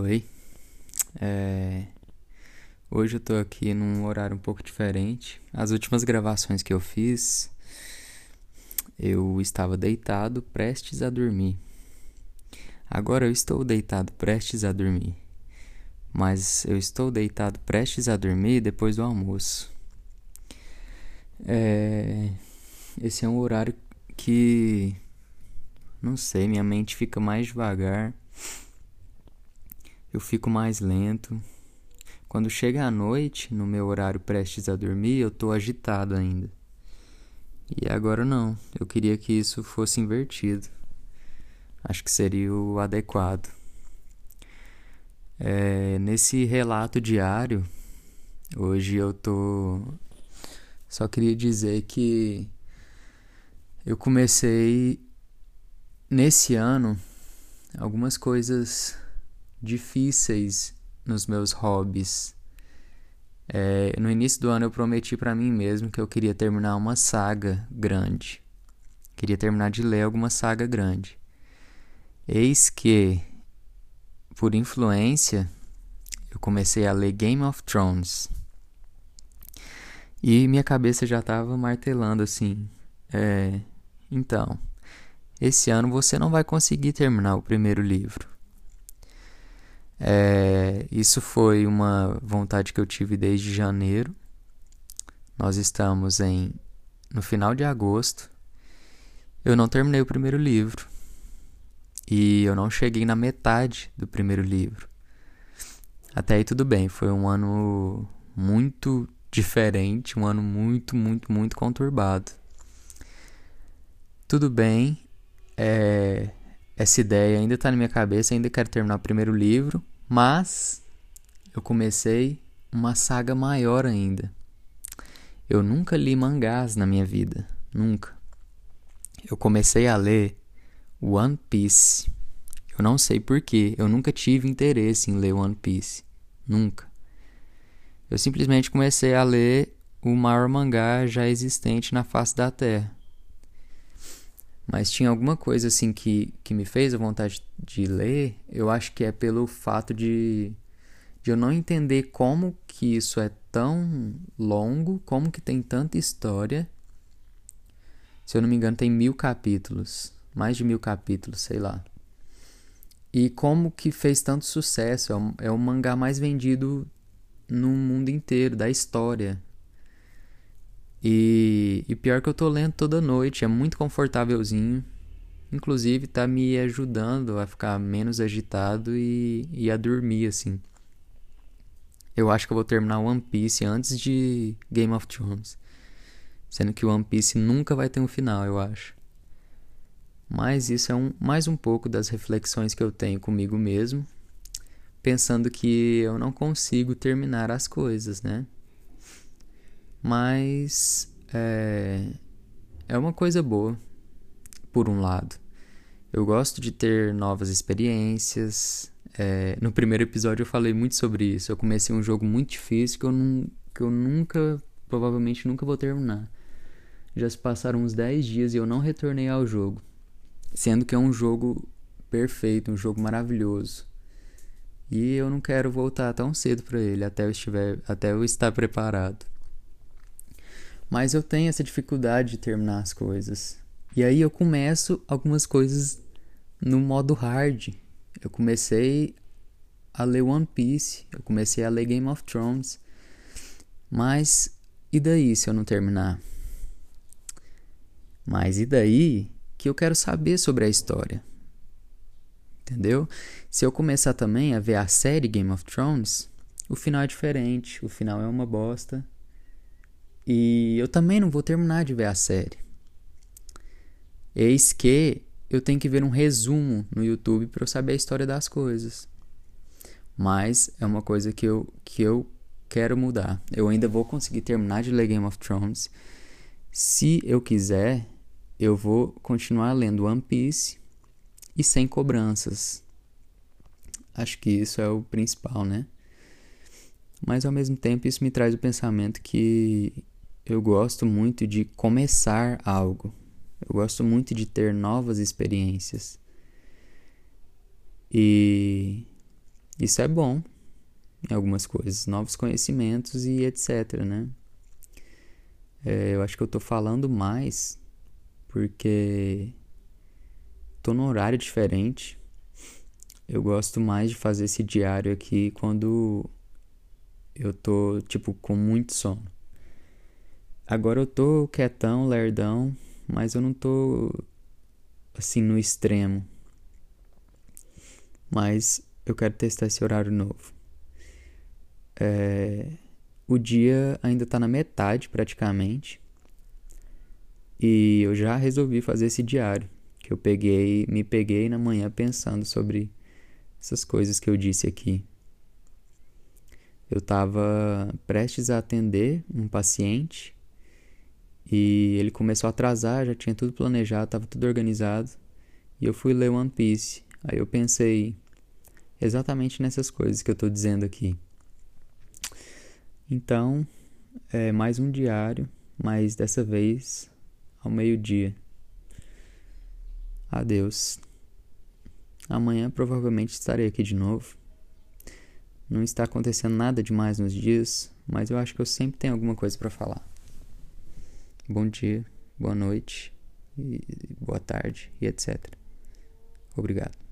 Oi. É... Hoje eu tô aqui num horário um pouco diferente. As últimas gravações que eu fiz, eu estava deitado, prestes a dormir. Agora eu estou deitado, prestes a dormir. Mas eu estou deitado, prestes a dormir depois do almoço. É... Esse é um horário que. Não sei, minha mente fica mais devagar eu fico mais lento. Quando chega a noite, no meu horário prestes a dormir, eu tô agitado ainda. E agora não, eu queria que isso fosse invertido. Acho que seria o adequado. É, nesse relato diário, hoje eu tô. Só queria dizer que eu comecei nesse ano algumas coisas difíceis nos meus hobbies. É, no início do ano eu prometi para mim mesmo que eu queria terminar uma saga grande. Queria terminar de ler alguma saga grande. Eis que, por influência, eu comecei a ler Game of Thrones. E minha cabeça já estava martelando assim. É, então, esse ano você não vai conseguir terminar o primeiro livro. É, isso foi uma vontade que eu tive desde janeiro. Nós estamos em no final de agosto. Eu não terminei o primeiro livro. E eu não cheguei na metade do primeiro livro. Até aí tudo bem, foi um ano muito diferente, um ano muito, muito, muito conturbado. Tudo bem, é, essa ideia ainda está na minha cabeça, ainda quero terminar o primeiro livro, mas eu comecei uma saga maior ainda. Eu nunca li mangás na minha vida, nunca. Eu comecei a ler One Piece. Eu não sei porquê, eu nunca tive interesse em ler One Piece, nunca. Eu simplesmente comecei a ler o maior mangá já existente na face da Terra. Mas tinha alguma coisa assim que, que me fez a vontade de ler. Eu acho que é pelo fato de, de eu não entender como que isso é tão longo, como que tem tanta história. Se eu não me engano, tem mil capítulos. Mais de mil capítulos, sei lá. E como que fez tanto sucesso. É o, é o mangá mais vendido no mundo inteiro, da história. E, e pior que eu tô lendo toda noite, é muito confortávelzinho. Inclusive tá me ajudando a ficar menos agitado e, e a dormir assim. Eu acho que eu vou terminar One Piece antes de Game of Thrones. Sendo que One Piece nunca vai ter um final, eu acho. Mas isso é um, mais um pouco das reflexões que eu tenho comigo mesmo, pensando que eu não consigo terminar as coisas, né? Mas é, é uma coisa boa, por um lado. Eu gosto de ter novas experiências. É, no primeiro episódio eu falei muito sobre isso. Eu comecei um jogo muito difícil que eu, que eu nunca, provavelmente nunca vou terminar. Já se passaram uns 10 dias e eu não retornei ao jogo. Sendo que é um jogo perfeito, um jogo maravilhoso. E eu não quero voltar tão cedo para ele até eu estiver, até eu estar preparado. Mas eu tenho essa dificuldade de terminar as coisas. E aí eu começo algumas coisas no modo hard. Eu comecei a ler One Piece, eu comecei a ler Game of Thrones. Mas e daí se eu não terminar? Mas e daí que eu quero saber sobre a história? Entendeu? Se eu começar também a ver a série Game of Thrones, o final é diferente, o final é uma bosta. E eu também não vou terminar de ver a série. Eis que eu tenho que ver um resumo no YouTube para eu saber a história das coisas. Mas é uma coisa que eu, que eu quero mudar. Eu ainda vou conseguir terminar de ler Game of Thrones. Se eu quiser, eu vou continuar lendo One Piece e sem cobranças. Acho que isso é o principal, né? Mas ao mesmo tempo isso me traz o pensamento que eu gosto muito de começar algo. Eu gosto muito de ter novas experiências. E Isso é bom em algumas coisas, novos conhecimentos e etc, né? É, eu acho que eu tô falando mais porque tô num horário diferente. Eu gosto mais de fazer esse diário aqui quando eu tô, tipo, com muito sono. Agora eu tô quietão, lerdão, mas eu não tô assim no extremo. Mas eu quero testar esse horário novo. É, o dia ainda tá na metade praticamente. E eu já resolvi fazer esse diário. Que eu peguei, me peguei na manhã pensando sobre essas coisas que eu disse aqui. Eu estava prestes a atender um paciente e ele começou a atrasar, já tinha tudo planejado, estava tudo organizado. E eu fui ler One Piece. Aí eu pensei exatamente nessas coisas que eu estou dizendo aqui. Então, é mais um diário, mas dessa vez ao meio-dia. Adeus. Amanhã provavelmente estarei aqui de novo. Não está acontecendo nada demais nos dias, mas eu acho que eu sempre tenho alguma coisa para falar. Bom dia, boa noite, boa tarde e etc. Obrigado.